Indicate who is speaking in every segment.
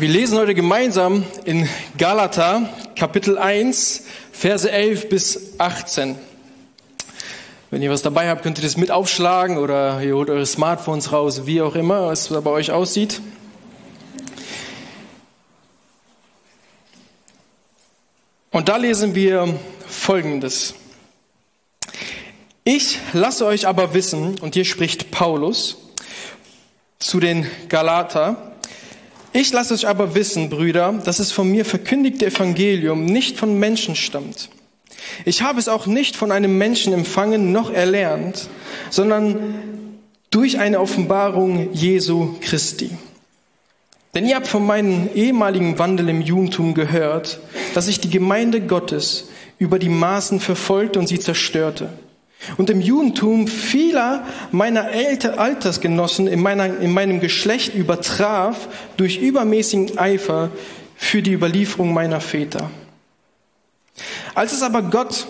Speaker 1: Wir lesen heute gemeinsam in Galater Kapitel 1, Verse 11 bis 18. Wenn ihr was dabei habt, könnt ihr das mit aufschlagen oder ihr holt eure Smartphones raus, wie auch immer es bei euch aussieht. Und da lesen wir Folgendes. Ich lasse euch aber wissen, und hier spricht Paulus zu den Galater, ich lasse euch aber wissen, Brüder, dass es von mir verkündigte Evangelium nicht von Menschen stammt. Ich habe es auch nicht von einem Menschen empfangen noch erlernt, sondern durch eine Offenbarung Jesu Christi. Denn ihr habt von meinem ehemaligen Wandel im Judentum gehört, dass ich die Gemeinde Gottes über die Maßen verfolgte und sie zerstörte und im Judentum vieler meiner Altersgenossen in, meiner, in meinem Geschlecht übertraf durch übermäßigen Eifer für die Überlieferung meiner Väter. Als es aber Gott,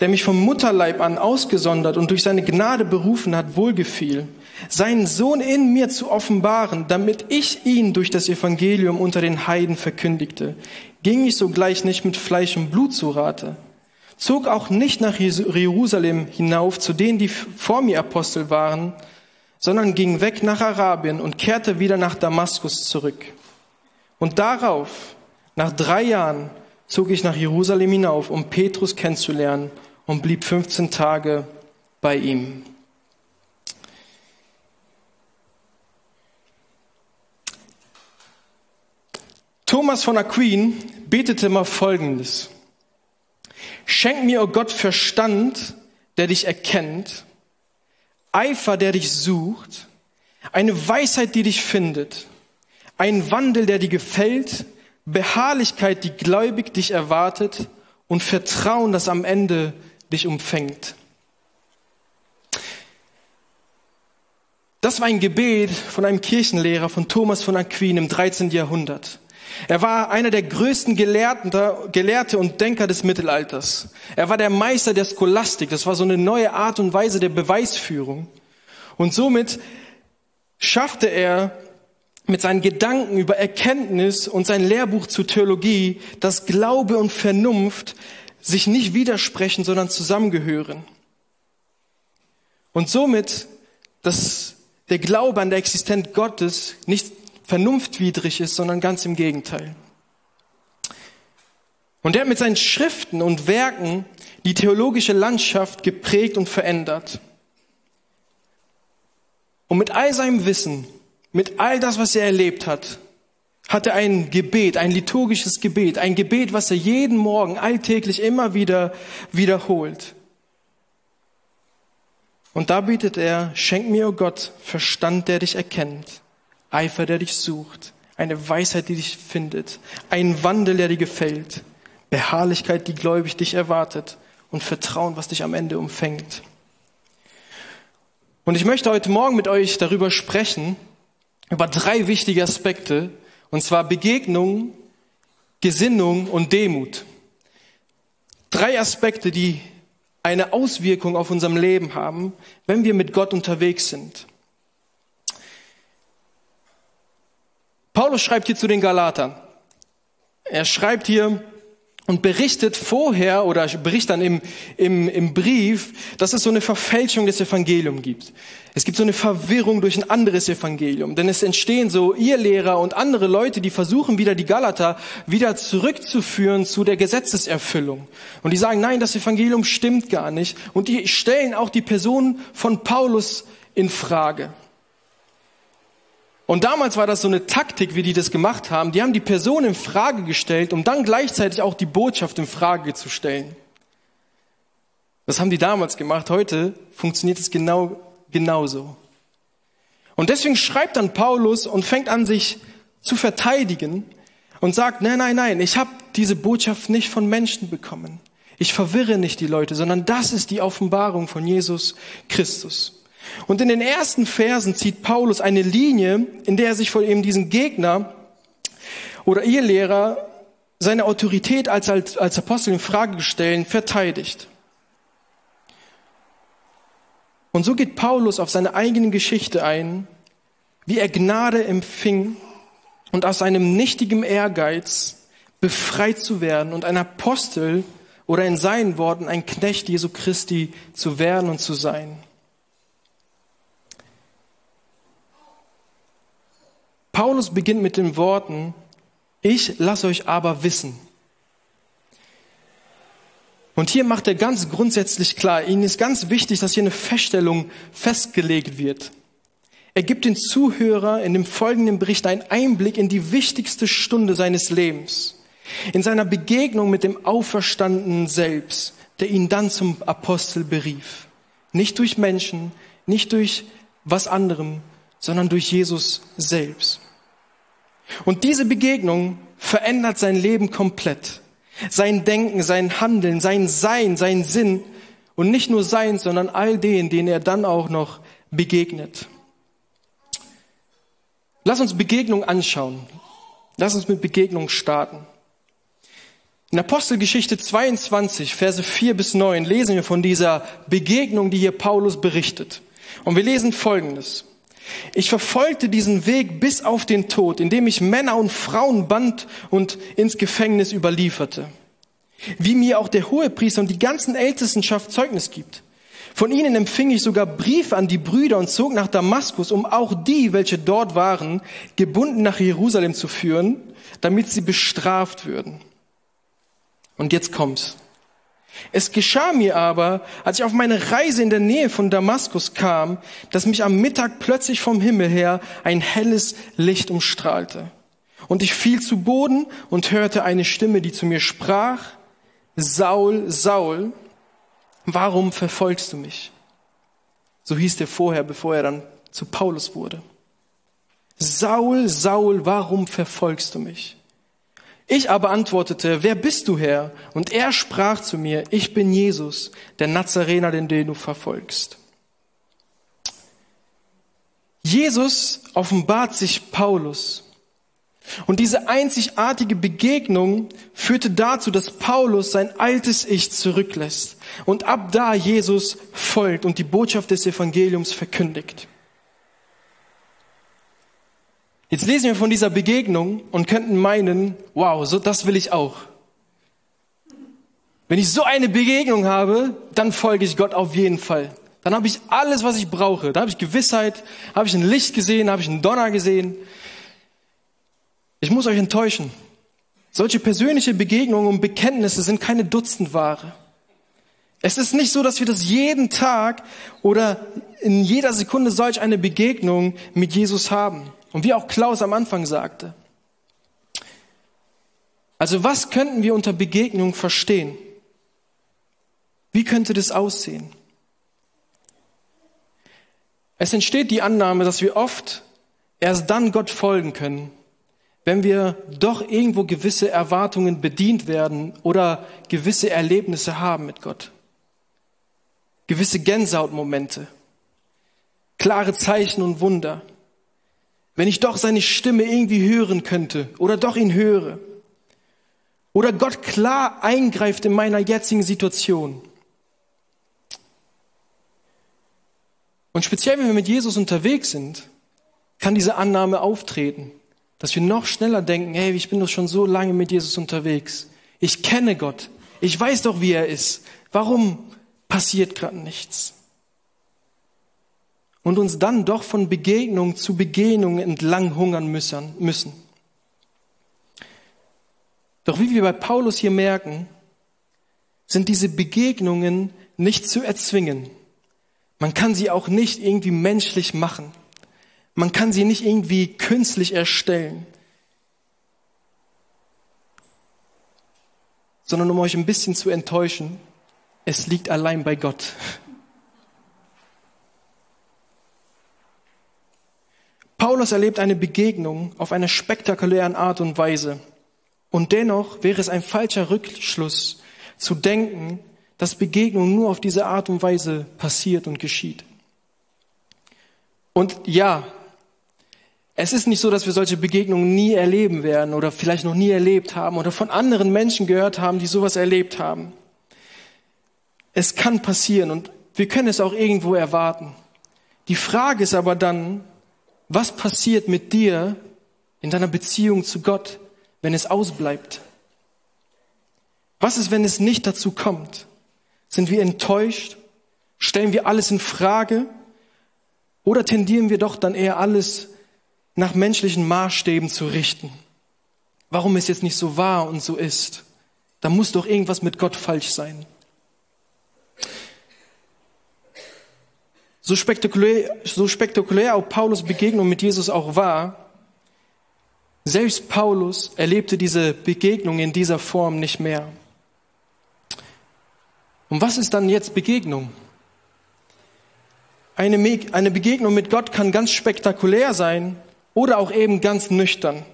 Speaker 1: der mich vom Mutterleib an ausgesondert und durch seine Gnade berufen hat, wohlgefiel, seinen Sohn in mir zu offenbaren, damit ich ihn durch das Evangelium unter den Heiden verkündigte, ging ich sogleich nicht mit Fleisch und Blut zu Rate, zog auch nicht nach Jerusalem hinauf zu denen, die vor mir Apostel waren, sondern ging weg nach Arabien und kehrte wieder nach Damaskus zurück. Und darauf, nach drei Jahren, zog ich nach Jerusalem hinauf, um Petrus kennenzulernen und blieb 15 Tage bei ihm. Thomas von Aquin betete mal Folgendes. Schenk mir, o oh Gott, Verstand, der dich erkennt, Eifer, der dich sucht, eine Weisheit, die dich findet, ein Wandel, der dir gefällt, Beharrlichkeit, die gläubig dich erwartet und Vertrauen, das am Ende dich umfängt. Das war ein Gebet von einem Kirchenlehrer von Thomas von Aquin im 13. Jahrhundert. Er war einer der größten Gelehrte und Denker des Mittelalters. Er war der Meister der Scholastik. Das war so eine neue Art und Weise der Beweisführung. Und somit schaffte er mit seinen Gedanken über Erkenntnis und sein Lehrbuch zur Theologie, dass Glaube und Vernunft sich nicht widersprechen, sondern zusammengehören. Und somit, dass der Glaube an der Existenz Gottes nicht vernunftwidrig ist, sondern ganz im Gegenteil. Und er hat mit seinen Schriften und Werken die theologische Landschaft geprägt und verändert. Und mit all seinem Wissen, mit all das, was er erlebt hat, hat er ein Gebet, ein liturgisches Gebet, ein Gebet, was er jeden Morgen alltäglich immer wieder wiederholt. Und da bittet er, schenk mir, o oh Gott, Verstand, der dich erkennt Eifer, der dich sucht, eine Weisheit, die dich findet, ein Wandel, der dir gefällt, Beharrlichkeit, die gläubig dich erwartet und Vertrauen, was dich am Ende umfängt. Und ich möchte heute Morgen mit euch darüber sprechen, über drei wichtige Aspekte, und zwar Begegnung, Gesinnung und Demut. Drei Aspekte, die eine Auswirkung auf unserem Leben haben, wenn wir mit Gott unterwegs sind. Paulus schreibt hier zu den Galatern. Er schreibt hier und berichtet vorher oder berichtet dann im, im, im Brief, dass es so eine Verfälschung des Evangeliums gibt. Es gibt so eine Verwirrung durch ein anderes Evangelium. Denn es entstehen so Irrlehrer und andere Leute, die versuchen wieder die Galater wieder zurückzuführen zu der Gesetzeserfüllung. Und die sagen, nein, das Evangelium stimmt gar nicht. Und die stellen auch die Person von Paulus in Frage. Und damals war das so eine Taktik, wie die das gemacht haben. Die haben die Person in Frage gestellt, um dann gleichzeitig auch die Botschaft in Frage zu stellen. Das haben die damals gemacht. Heute funktioniert es genau, genauso. Und deswegen schreibt dann Paulus und fängt an, sich zu verteidigen und sagt, nein, nein, nein, ich habe diese Botschaft nicht von Menschen bekommen. Ich verwirre nicht die Leute, sondern das ist die Offenbarung von Jesus Christus. Und in den ersten Versen zieht Paulus eine Linie, in der er sich vor eben diesen Gegner oder ihr Lehrer seine Autorität als, als, als Apostel in Frage stellen, verteidigt. Und so geht Paulus auf seine eigene Geschichte ein, wie er Gnade empfing und aus einem nichtigen Ehrgeiz befreit zu werden und ein Apostel oder in seinen Worten ein Knecht Jesu Christi zu werden und zu sein. Paulus beginnt mit den Worten, ich lasse euch aber wissen. Und hier macht er ganz grundsätzlich klar, ihnen ist ganz wichtig, dass hier eine Feststellung festgelegt wird. Er gibt den Zuhörer in dem folgenden Bericht einen Einblick in die wichtigste Stunde seines Lebens, in seiner Begegnung mit dem Auferstandenen selbst, der ihn dann zum Apostel berief. Nicht durch Menschen, nicht durch was anderem, sondern durch Jesus selbst. Und diese Begegnung verändert sein Leben komplett sein Denken, sein Handeln, sein Sein, sein Sinn und nicht nur sein, sondern all denen, denen er dann auch noch begegnet. Lass uns Begegnung anschauen. Lass uns mit Begegnung starten. In Apostelgeschichte 22, Verse 4 bis 9 lesen wir von dieser Begegnung, die hier Paulus berichtet. Und wir lesen Folgendes. Ich verfolgte diesen Weg bis auf den Tod, indem ich Männer und Frauen band und ins Gefängnis überlieferte. Wie mir auch der Hohepriester und die ganzen Ältestenschaft Zeugnis gibt. Von ihnen empfing ich sogar Briefe an die Brüder und zog nach Damaskus, um auch die, welche dort waren, gebunden nach Jerusalem zu führen, damit sie bestraft würden. Und jetzt kommt's. Es geschah mir aber, als ich auf meine Reise in der Nähe von Damaskus kam, dass mich am Mittag plötzlich vom Himmel her ein helles Licht umstrahlte. Und ich fiel zu Boden und hörte eine Stimme, die zu mir sprach, Saul, Saul, warum verfolgst du mich? So hieß der vorher, bevor er dann zu Paulus wurde. Saul, Saul, warum verfolgst du mich? Ich aber antwortete, wer bist du Herr? Und er sprach zu mir, ich bin Jesus, der Nazarener, den, du verfolgst. Jesus offenbart sich Paulus. Und diese einzigartige Begegnung führte dazu, dass Paulus sein altes Ich zurücklässt und ab da Jesus folgt und die Botschaft des Evangeliums verkündigt. Jetzt lesen wir von dieser Begegnung und könnten meinen, wow, so das will ich auch. Wenn ich so eine Begegnung habe, dann folge ich Gott auf jeden Fall. Dann habe ich alles, was ich brauche. Da habe ich Gewissheit, habe ich ein Licht gesehen, habe ich einen Donner gesehen. Ich muss euch enttäuschen. Solche persönliche Begegnungen und Bekenntnisse sind keine Dutzendware. Es ist nicht so, dass wir das jeden Tag oder in jeder Sekunde solch eine Begegnung mit Jesus haben. Und wie auch Klaus am Anfang sagte. Also was könnten wir unter Begegnung verstehen? Wie könnte das aussehen? Es entsteht die Annahme, dass wir oft erst dann Gott folgen können, wenn wir doch irgendwo gewisse Erwartungen bedient werden oder gewisse Erlebnisse haben mit Gott. Gewisse Gänsehautmomente, klare Zeichen und Wunder wenn ich doch seine Stimme irgendwie hören könnte oder doch ihn höre. Oder Gott klar eingreift in meiner jetzigen Situation. Und speziell, wenn wir mit Jesus unterwegs sind, kann diese Annahme auftreten, dass wir noch schneller denken, hey, ich bin doch schon so lange mit Jesus unterwegs. Ich kenne Gott. Ich weiß doch, wie er ist. Warum passiert gerade nichts? Und uns dann doch von Begegnung zu Begegnung entlang hungern müssen. Doch wie wir bei Paulus hier merken, sind diese Begegnungen nicht zu erzwingen. Man kann sie auch nicht irgendwie menschlich machen. Man kann sie nicht irgendwie künstlich erstellen. Sondern um euch ein bisschen zu enttäuschen, es liegt allein bei Gott. Paulus erlebt eine Begegnung auf eine spektakulären Art und Weise. Und dennoch wäre es ein falscher Rückschluss zu denken, dass Begegnung nur auf diese Art und Weise passiert und geschieht. Und ja, es ist nicht so, dass wir solche Begegnungen nie erleben werden oder vielleicht noch nie erlebt haben oder von anderen Menschen gehört haben, die sowas erlebt haben. Es kann passieren und wir können es auch irgendwo erwarten. Die Frage ist aber dann, was passiert mit dir, in deiner Beziehung zu Gott, wenn es ausbleibt? Was ist, wenn es nicht dazu kommt? Sind wir enttäuscht? Stellen wir alles in Frage? Oder tendieren wir doch dann eher alles nach menschlichen Maßstäben zu richten? Warum es jetzt nicht so war und so ist? Da muss doch irgendwas mit Gott falsch sein. So spektakulär, so spektakulär auch Paulus Begegnung mit Jesus auch war, selbst Paulus erlebte diese Begegnung in dieser Form nicht mehr. Und was ist dann jetzt Begegnung? Eine, eine Begegnung mit Gott kann ganz spektakulär sein oder auch eben ganz nüchtern.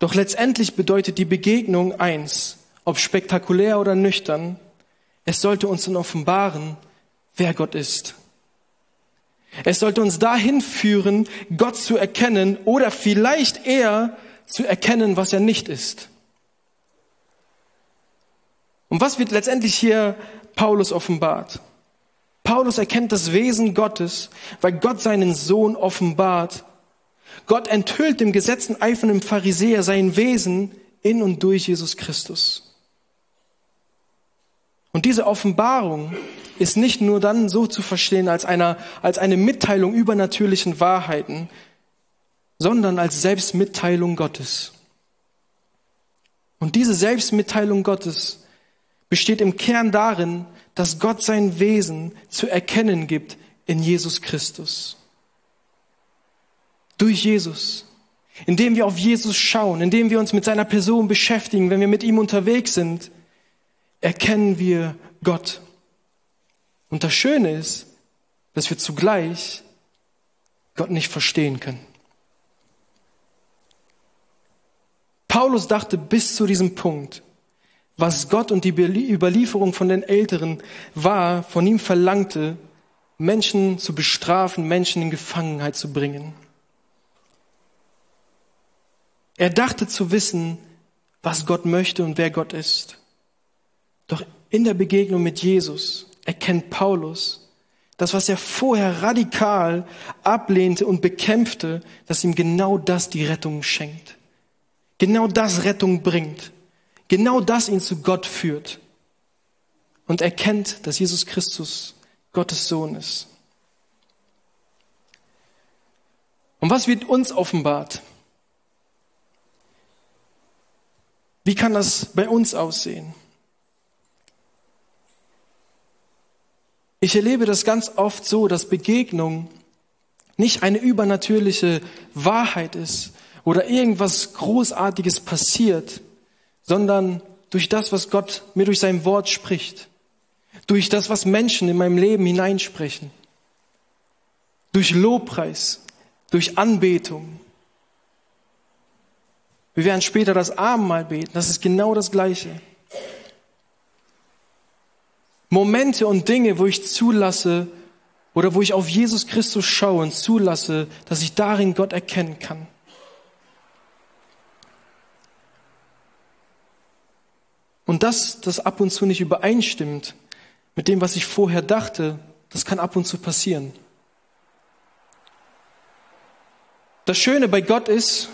Speaker 1: Doch letztendlich bedeutet die Begegnung eins, ob spektakulär oder nüchtern, es sollte uns dann offenbaren, wer Gott ist. Es sollte uns dahin führen, Gott zu erkennen oder vielleicht eher zu erkennen, was er nicht ist. Und was wird letztendlich hier Paulus offenbart? Paulus erkennt das Wesen Gottes, weil Gott seinen Sohn offenbart. Gott enthüllt dem gesetzten eifernden Pharisäer sein Wesen in und durch Jesus Christus. Und diese Offenbarung ist nicht nur dann so zu verstehen als, einer, als eine Mitteilung übernatürlichen Wahrheiten, sondern als Selbstmitteilung Gottes. Und diese Selbstmitteilung Gottes besteht im Kern darin, dass Gott sein Wesen zu erkennen gibt in Jesus Christus. Durch Jesus. Indem wir auf Jesus schauen, indem wir uns mit seiner Person beschäftigen, wenn wir mit ihm unterwegs sind, erkennen wir Gott. Und das Schöne ist, dass wir zugleich Gott nicht verstehen können. Paulus dachte bis zu diesem Punkt, was Gott und die Überlieferung von den Älteren war, von ihm verlangte, Menschen zu bestrafen, Menschen in Gefangenheit zu bringen. Er dachte zu wissen, was Gott möchte und wer Gott ist. Doch in der Begegnung mit Jesus erkennt Paulus, das, was er vorher radikal ablehnte und bekämpfte, dass ihm genau das die Rettung schenkt. Genau das Rettung bringt. Genau das ihn zu Gott führt. Und erkennt, dass Jesus Christus Gottes Sohn ist. Und was wird uns offenbart? Wie kann das bei uns aussehen? Ich erlebe das ganz oft so, dass Begegnung nicht eine übernatürliche Wahrheit ist oder irgendwas Großartiges passiert, sondern durch das, was Gott mir durch sein Wort spricht, durch das, was Menschen in meinem Leben hineinsprechen, durch Lobpreis, durch Anbetung. Wir werden später das Abendmahl beten, das ist genau das Gleiche. Momente und Dinge, wo ich zulasse oder wo ich auf Jesus Christus schaue und zulasse, dass ich darin Gott erkennen kann. Und das, das ab und zu nicht übereinstimmt mit dem, was ich vorher dachte, das kann ab und zu passieren. Das Schöne bei Gott ist,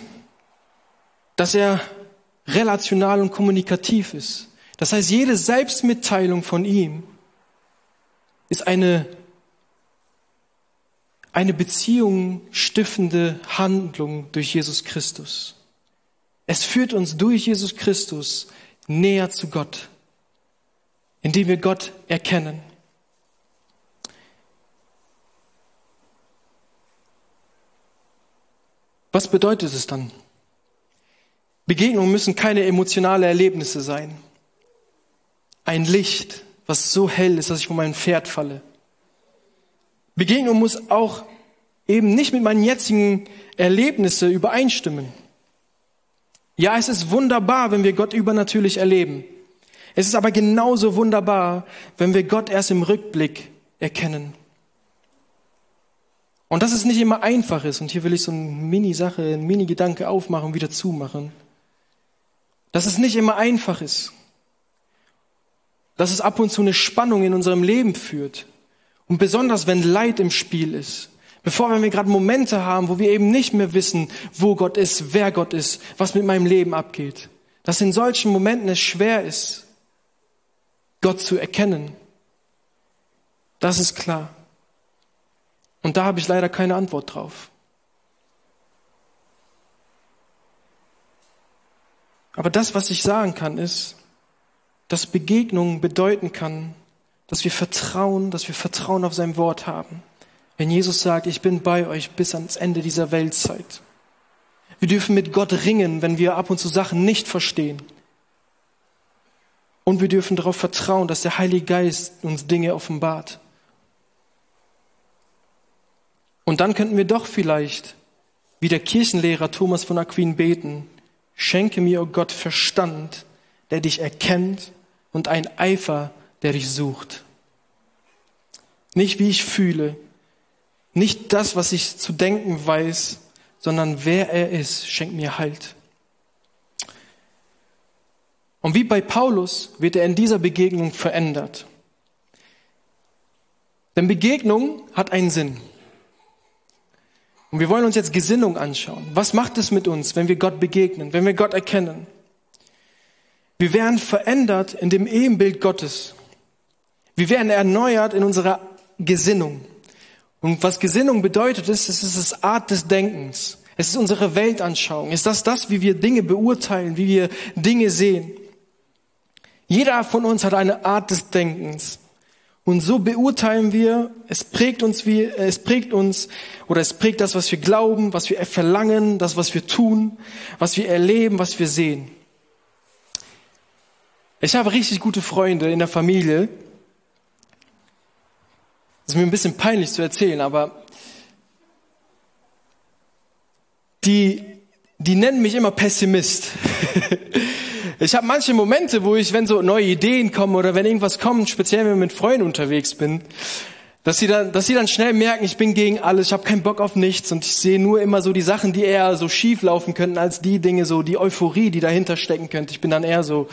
Speaker 1: dass er relational und kommunikativ ist. Das heißt, jede Selbstmitteilung von ihm ist eine, eine Beziehung stiftende Handlung durch Jesus Christus. Es führt uns durch Jesus Christus näher zu Gott, indem wir Gott erkennen. Was bedeutet es dann? Begegnungen müssen keine emotionale Erlebnisse sein ein Licht, was so hell ist, dass ich von meinem Pferd falle. Begegnung muss auch eben nicht mit meinen jetzigen Erlebnissen übereinstimmen. Ja, es ist wunderbar, wenn wir Gott übernatürlich erleben. Es ist aber genauso wunderbar, wenn wir Gott erst im Rückblick erkennen. Und dass es nicht immer einfach ist, und hier will ich so eine Mini-Sache, ein Mini-Gedanke aufmachen wieder zumachen, dass es nicht immer einfach ist dass es ab und zu eine Spannung in unserem Leben führt. Und besonders wenn Leid im Spiel ist, Bevor wir gerade Momente haben, wo wir eben nicht mehr wissen, wo Gott ist, wer Gott ist, was mit meinem Leben abgeht. Dass in solchen Momenten es schwer ist, Gott zu erkennen. Das ist klar. Und da habe ich leider keine Antwort drauf. Aber das, was ich sagen kann, ist, dass Begegnung bedeuten kann, dass wir Vertrauen, dass wir Vertrauen auf sein Wort haben. Wenn Jesus sagt, ich bin bei euch bis ans Ende dieser Weltzeit. Wir dürfen mit Gott ringen, wenn wir ab und zu Sachen nicht verstehen. Und wir dürfen darauf vertrauen, dass der Heilige Geist uns Dinge offenbart. Und dann könnten wir doch vielleicht, wie der Kirchenlehrer Thomas von Aquin beten, schenke mir, o oh Gott, Verstand, der dich erkennt und ein Eifer, der dich sucht. Nicht wie ich fühle, nicht das, was ich zu denken weiß, sondern wer er ist, schenkt mir Halt. Und wie bei Paulus wird er in dieser Begegnung verändert. Denn Begegnung hat einen Sinn. Und wir wollen uns jetzt Gesinnung anschauen. Was macht es mit uns, wenn wir Gott begegnen, wenn wir Gott erkennen? Wir werden verändert in dem Ebenbild Gottes. Wir werden erneuert in unserer Gesinnung. Und was Gesinnung bedeutet, ist, es ist das Art des Denkens. Es ist unsere Weltanschauung. Es ist das, das, wie wir Dinge beurteilen, wie wir Dinge sehen. Jeder von uns hat eine Art des Denkens. Und so beurteilen wir, es prägt uns wie, es prägt uns, oder es prägt das, was wir glauben, was wir verlangen, das, was wir tun, was wir erleben, was wir sehen. Ich habe richtig gute Freunde in der Familie. Das ist mir ein bisschen peinlich zu erzählen, aber die, die nennen mich immer Pessimist. Ich habe manche Momente, wo ich, wenn so neue Ideen kommen oder wenn irgendwas kommt, speziell wenn ich mit Freunden unterwegs bin, dass sie dann, dass sie dann schnell merken, ich bin gegen alles, ich habe keinen Bock auf nichts und ich sehe nur immer so die Sachen, die eher so schief laufen könnten, als die Dinge, so die Euphorie, die dahinter stecken könnte. Ich bin dann eher so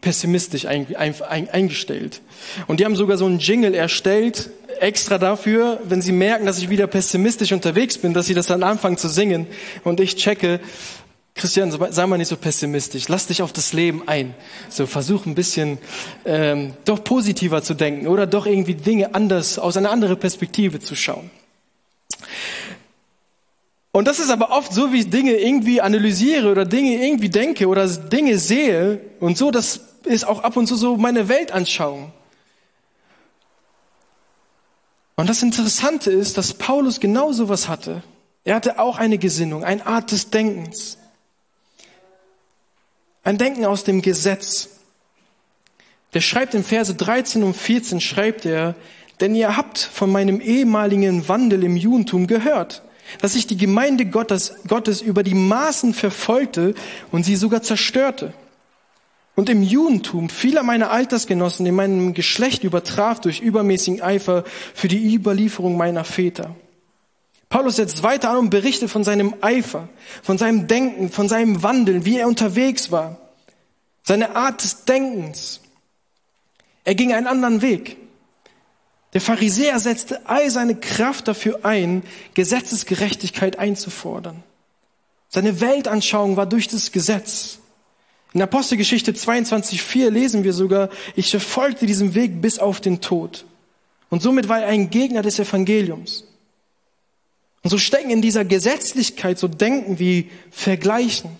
Speaker 1: pessimistisch ein, ein, ein, eingestellt. Und die haben sogar so einen Jingle erstellt, extra dafür, wenn sie merken, dass ich wieder pessimistisch unterwegs bin, dass sie das dann anfangen zu singen und ich checke, Christian, sei mal nicht so pessimistisch. Lass dich auf das Leben ein. So versuch ein bisschen ähm, doch positiver zu denken oder doch irgendwie Dinge anders aus einer anderen Perspektive zu schauen. Und das ist aber oft so, wie ich Dinge irgendwie analysiere oder Dinge irgendwie denke oder Dinge sehe und so. Das ist auch ab und zu so meine Weltanschauung. Und das Interessante ist, dass Paulus genau so was hatte. Er hatte auch eine Gesinnung, eine Art des Denkens. Ein Denken aus dem Gesetz. Der schreibt in Verse 13 und 14, schreibt er, denn ihr habt von meinem ehemaligen Wandel im Judentum gehört, dass ich die Gemeinde Gottes, Gottes über die Maßen verfolgte und sie sogar zerstörte. Und im Judentum vieler meiner Altersgenossen in meinem Geschlecht übertraf durch übermäßigen Eifer für die Überlieferung meiner Väter. Paulus setzt weiter an und berichtet von seinem Eifer, von seinem Denken, von seinem Wandeln, wie er unterwegs war, seine Art des Denkens. Er ging einen anderen Weg. Der Pharisäer setzte all seine Kraft dafür ein, Gesetzesgerechtigkeit einzufordern. Seine Weltanschauung war durch das Gesetz. In Apostelgeschichte 22.4 lesen wir sogar, ich verfolgte diesen Weg bis auf den Tod. Und somit war er ein Gegner des Evangeliums. Und so stecken in dieser Gesetzlichkeit so Denken wie Vergleichen,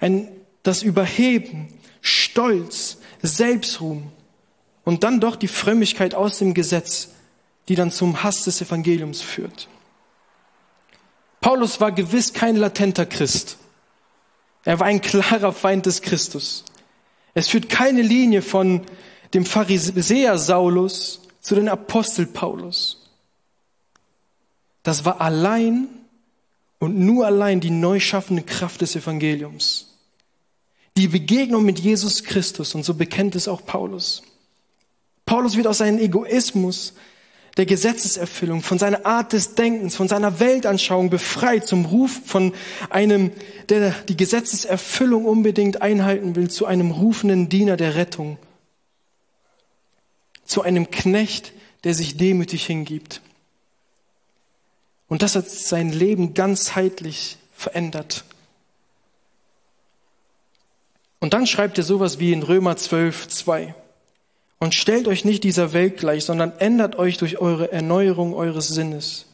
Speaker 1: ein, das Überheben, Stolz, Selbstruhm und dann doch die Frömmigkeit aus dem Gesetz, die dann zum Hass des Evangeliums führt. Paulus war gewiss kein latenter Christ. Er war ein klarer Feind des Christus. Es führt keine Linie von dem Pharisäer Saulus zu den Apostel Paulus. Das war allein und nur allein die neu schaffende Kraft des Evangeliums. Die Begegnung mit Jesus Christus, und so bekennt es auch Paulus. Paulus wird aus seinem Egoismus der Gesetzeserfüllung, von seiner Art des Denkens, von seiner Weltanschauung befreit zum Ruf von einem, der die Gesetzeserfüllung unbedingt einhalten will, zu einem rufenden Diener der Rettung, zu einem Knecht, der sich demütig hingibt. Und das hat sein Leben ganzheitlich verändert. Und dann schreibt er sowas wie in Römer 12, 2. Und stellt euch nicht dieser Welt gleich, sondern ändert euch durch eure Erneuerung eures Sinnes,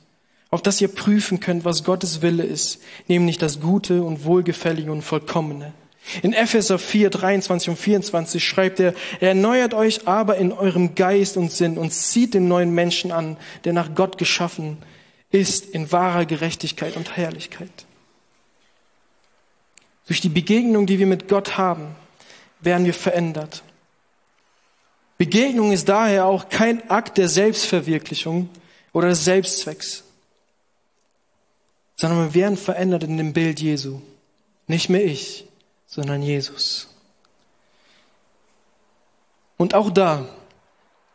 Speaker 1: auf dass ihr prüfen könnt, was Gottes Wille ist, nämlich das Gute und Wohlgefällige und Vollkommene. In Epheser 4, 23 und 24 schreibt er, er erneuert euch aber in eurem Geist und Sinn und zieht den neuen Menschen an, der nach Gott geschaffen ist, in wahrer Gerechtigkeit und Herrlichkeit. Durch die Begegnung, die wir mit Gott haben, werden wir verändert. Begegnung ist daher auch kein Akt der Selbstverwirklichung oder des Selbstzwecks, sondern wir werden verändert in dem Bild Jesu. Nicht mehr ich, sondern Jesus. Und auch da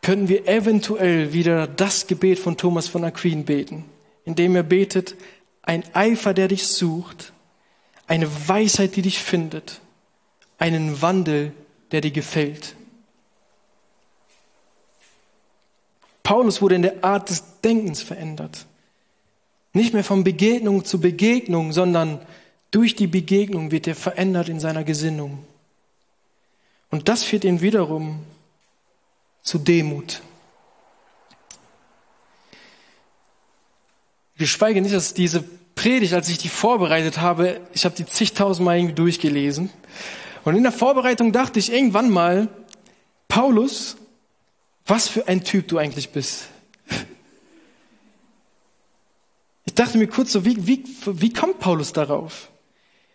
Speaker 1: können wir eventuell wieder das Gebet von Thomas von Aquin beten, indem er betet, ein Eifer, der dich sucht, eine Weisheit, die dich findet, einen Wandel, der dir gefällt. Paulus wurde in der Art des Denkens verändert. Nicht mehr von Begegnung zu Begegnung, sondern durch die Begegnung wird er verändert in seiner Gesinnung. Und das führt ihn wiederum zu Demut. Geschweige nicht, dass diese Predigt, als ich die vorbereitet habe, ich habe die zigtausendmal irgendwie durchgelesen. Und in der Vorbereitung dachte ich irgendwann mal, Paulus was für ein Typ du eigentlich bist. Ich dachte mir kurz so, wie, wie, wie kommt Paulus darauf?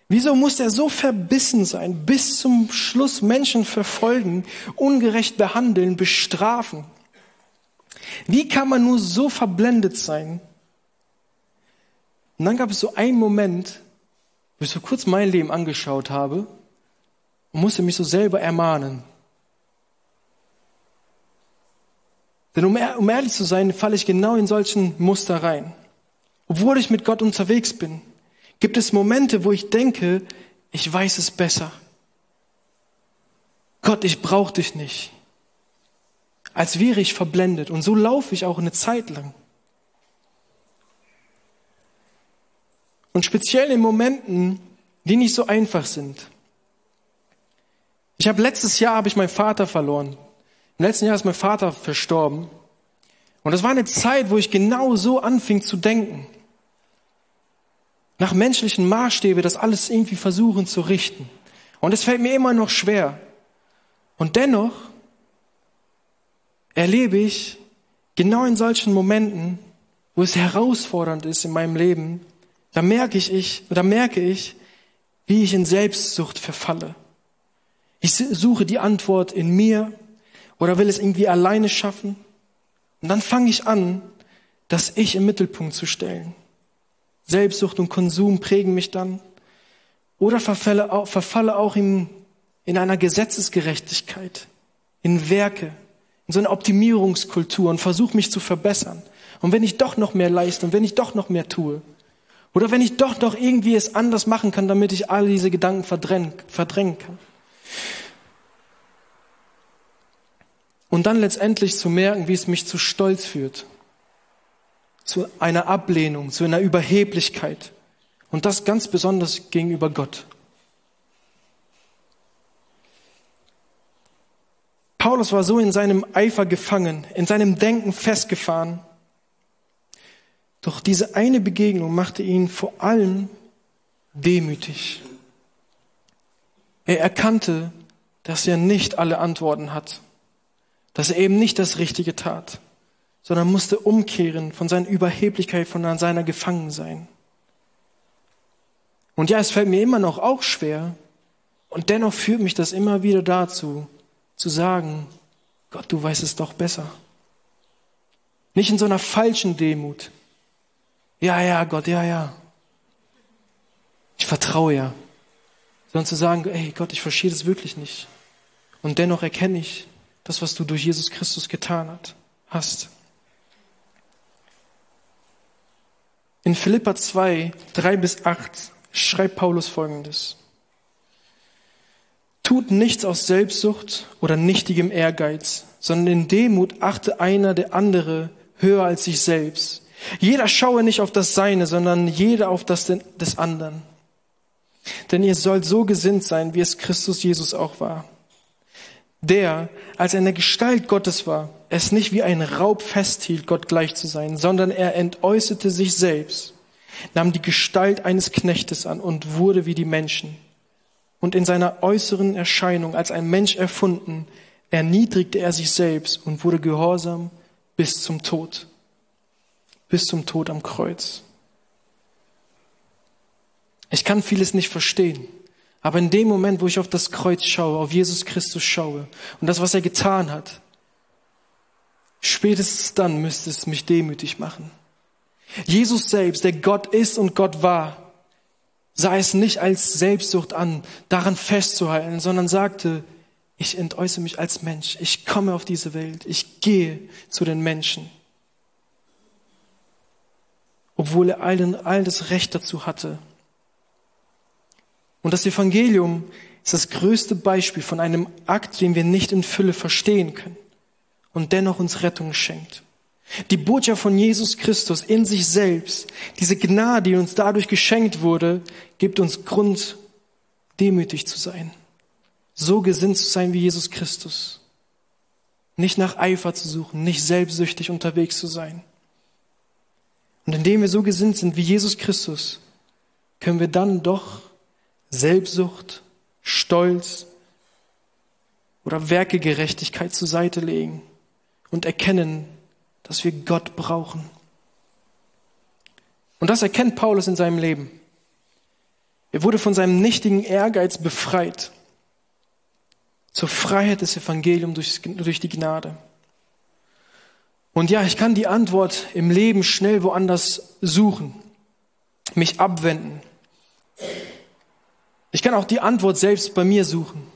Speaker 1: Wieso muss er so verbissen sein, bis zum Schluss Menschen verfolgen, ungerecht behandeln, bestrafen? Wie kann man nur so verblendet sein? Und dann gab es so einen Moment, wo ich so kurz mein Leben angeschaut habe und musste mich so selber ermahnen. Denn um, um ehrlich zu sein, falle ich genau in solchen Muster rein. Obwohl ich mit Gott unterwegs bin, gibt es Momente, wo ich denke, ich weiß es besser. Gott, ich brauche dich nicht. Als wäre ich verblendet. Und so laufe ich auch eine Zeit lang. Und speziell in Momenten, die nicht so einfach sind. Ich habe letztes Jahr habe ich meinen Vater verloren. Im letzten Jahr ist mein Vater verstorben. Und das war eine Zeit, wo ich genau so anfing zu denken. Nach menschlichen Maßstäbe das alles irgendwie versuchen zu richten. Und es fällt mir immer noch schwer. Und dennoch erlebe ich genau in solchen Momenten, wo es herausfordernd ist in meinem Leben, da merke ich, ich, da merke ich, wie ich in Selbstsucht verfalle. Ich suche die Antwort in mir oder will es irgendwie alleine schaffen. Und dann fange ich an, das Ich im Mittelpunkt zu stellen. Selbstsucht und Konsum prägen mich dann. Oder verfalle auch, verfalle auch in, in einer Gesetzesgerechtigkeit, in Werke, in so einer Optimierungskultur und versuche mich zu verbessern. Und wenn ich doch noch mehr leiste und wenn ich doch noch mehr tue, oder wenn ich doch noch irgendwie es anders machen kann, damit ich all diese Gedanken verdrängen, verdrängen kann. Und dann letztendlich zu merken, wie es mich zu Stolz führt, zu einer Ablehnung, zu einer Überheblichkeit. Und das ganz besonders gegenüber Gott. Paulus war so in seinem Eifer gefangen, in seinem Denken festgefahren. Doch diese eine Begegnung machte ihn vor allem demütig. Er erkannte, dass er nicht alle Antworten hat dass er eben nicht das Richtige tat, sondern musste umkehren von seiner Überheblichkeit, von seiner Gefangensein. Und ja, es fällt mir immer noch auch schwer, und dennoch führt mich das immer wieder dazu, zu sagen, Gott, du weißt es doch besser. Nicht in so einer falschen Demut. Ja, ja, Gott, ja, ja. Ich vertraue ja. Sondern zu sagen, ey Gott, ich verstehe das wirklich nicht. Und dennoch erkenne ich, das, was du durch Jesus Christus getan hat, hast. In Philippa 2, 3 bis 8 schreibt Paulus Folgendes. Tut nichts aus Selbstsucht oder nichtigem Ehrgeiz, sondern in Demut achte einer der andere höher als sich selbst. Jeder schaue nicht auf das Seine, sondern jeder auf das des anderen. Denn ihr sollt so gesinnt sein, wie es Christus Jesus auch war. Der, als er in der Gestalt Gottes war, es nicht wie ein Raub festhielt, Gott gleich zu sein, sondern er entäußerte sich selbst, nahm die Gestalt eines Knechtes an und wurde wie die Menschen. Und in seiner äußeren Erscheinung als ein Mensch erfunden, erniedrigte er sich selbst und wurde gehorsam bis zum Tod, bis zum Tod am Kreuz. Ich kann vieles nicht verstehen. Aber in dem Moment, wo ich auf das Kreuz schaue, auf Jesus Christus schaue und das, was er getan hat, spätestens dann müsste es mich demütig machen. Jesus selbst, der Gott ist und Gott war, sah es nicht als Selbstsucht an, daran festzuhalten, sondern sagte, ich entäußere mich als Mensch, ich komme auf diese Welt, ich gehe zu den Menschen. Obwohl er all, all das Recht dazu hatte. Und das Evangelium ist das größte Beispiel von einem Akt, den wir nicht in Fülle verstehen können und dennoch uns Rettung schenkt. Die Botschaft von Jesus Christus in sich selbst, diese Gnade, die uns dadurch geschenkt wurde, gibt uns Grund, demütig zu sein. So gesinnt zu sein wie Jesus Christus. Nicht nach Eifer zu suchen, nicht selbstsüchtig unterwegs zu sein. Und indem wir so gesinnt sind wie Jesus Christus, können wir dann doch Selbstsucht, Stolz oder Werkegerechtigkeit zur Seite legen und erkennen, dass wir Gott brauchen. Und das erkennt Paulus in seinem Leben. Er wurde von seinem nichtigen Ehrgeiz befreit zur Freiheit des Evangeliums durch, durch die Gnade. Und ja, ich kann die Antwort im Leben schnell woanders suchen, mich abwenden, ich kann auch die Antwort selbst bei mir suchen,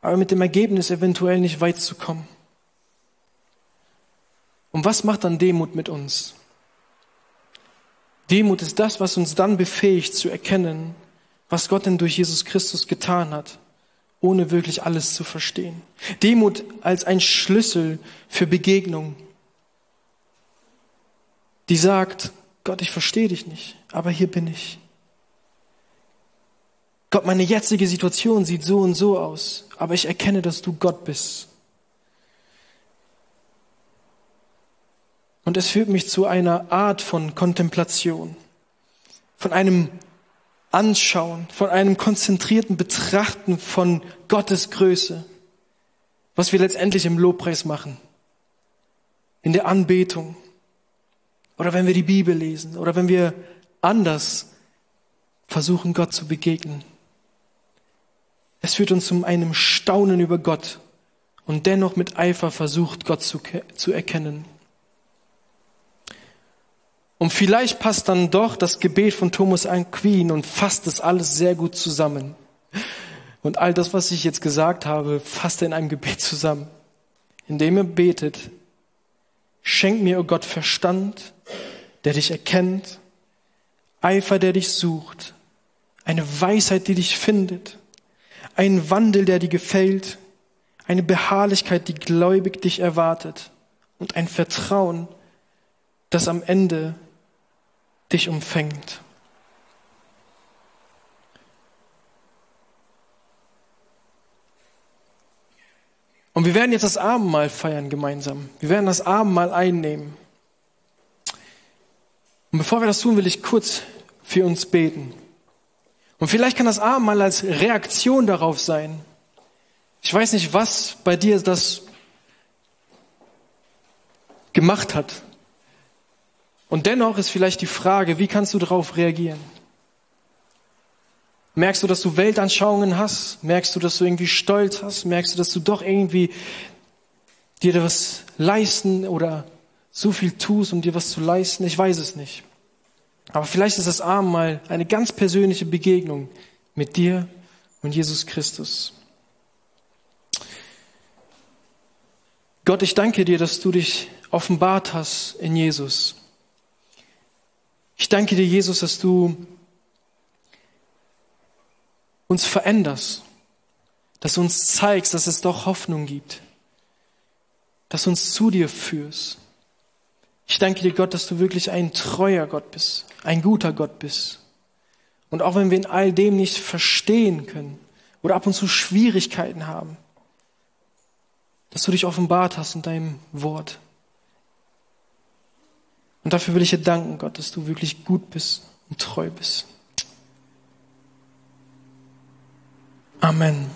Speaker 1: aber mit dem Ergebnis eventuell nicht weit zu kommen. Und was macht dann Demut mit uns? Demut ist das, was uns dann befähigt zu erkennen, was Gott denn durch Jesus Christus getan hat, ohne wirklich alles zu verstehen. Demut als ein Schlüssel für Begegnung, die sagt, Gott, ich verstehe dich nicht, aber hier bin ich. Gott, meine jetzige Situation sieht so und so aus, aber ich erkenne, dass du Gott bist. Und es führt mich zu einer Art von Kontemplation, von einem Anschauen, von einem konzentrierten Betrachten von Gottes Größe, was wir letztendlich im Lobpreis machen, in der Anbetung oder wenn wir die Bibel lesen oder wenn wir anders versuchen, Gott zu begegnen. Es führt uns zu einem Staunen über Gott und dennoch mit Eifer versucht, Gott zu, zu erkennen. Und vielleicht passt dann doch das Gebet von Thomas Aquin und fasst das alles sehr gut zusammen. Und all das, was ich jetzt gesagt habe, fasst er in einem Gebet zusammen, indem er betet, schenk mir, o oh Gott, Verstand, der dich erkennt, Eifer, der dich sucht, eine Weisheit, die dich findet, ein Wandel, der dir gefällt, eine Beharrlichkeit, die gläubig dich erwartet und ein Vertrauen, das am Ende dich umfängt. Und wir werden jetzt das Abendmahl feiern gemeinsam. Wir werden das Abendmahl einnehmen. Und bevor wir das tun, will ich kurz für uns beten. Und vielleicht kann das Abendmahl als Reaktion darauf sein. Ich weiß nicht, was bei dir das gemacht hat. Und dennoch ist vielleicht die Frage, wie kannst du darauf reagieren? Merkst du, dass du Weltanschauungen hast? Merkst du, dass du irgendwie Stolz hast? Merkst du, dass du doch irgendwie dir was leisten oder so viel tust, um dir was zu leisten? Ich weiß es nicht. Aber vielleicht ist das Abendmahl eine ganz persönliche Begegnung mit dir und Jesus Christus. Gott, ich danke dir, dass du dich offenbart hast in Jesus. Ich danke dir, Jesus, dass du uns veränderst, dass du uns zeigst, dass es doch Hoffnung gibt, dass du uns zu dir führst. Ich danke dir, Gott, dass du wirklich ein treuer Gott bist, ein guter Gott bist. Und auch wenn wir in all dem nicht verstehen können oder ab und zu Schwierigkeiten haben, dass du dich offenbart hast in deinem Wort. Und dafür will ich dir danken, Gott, dass du wirklich gut bist und treu bist. Amen.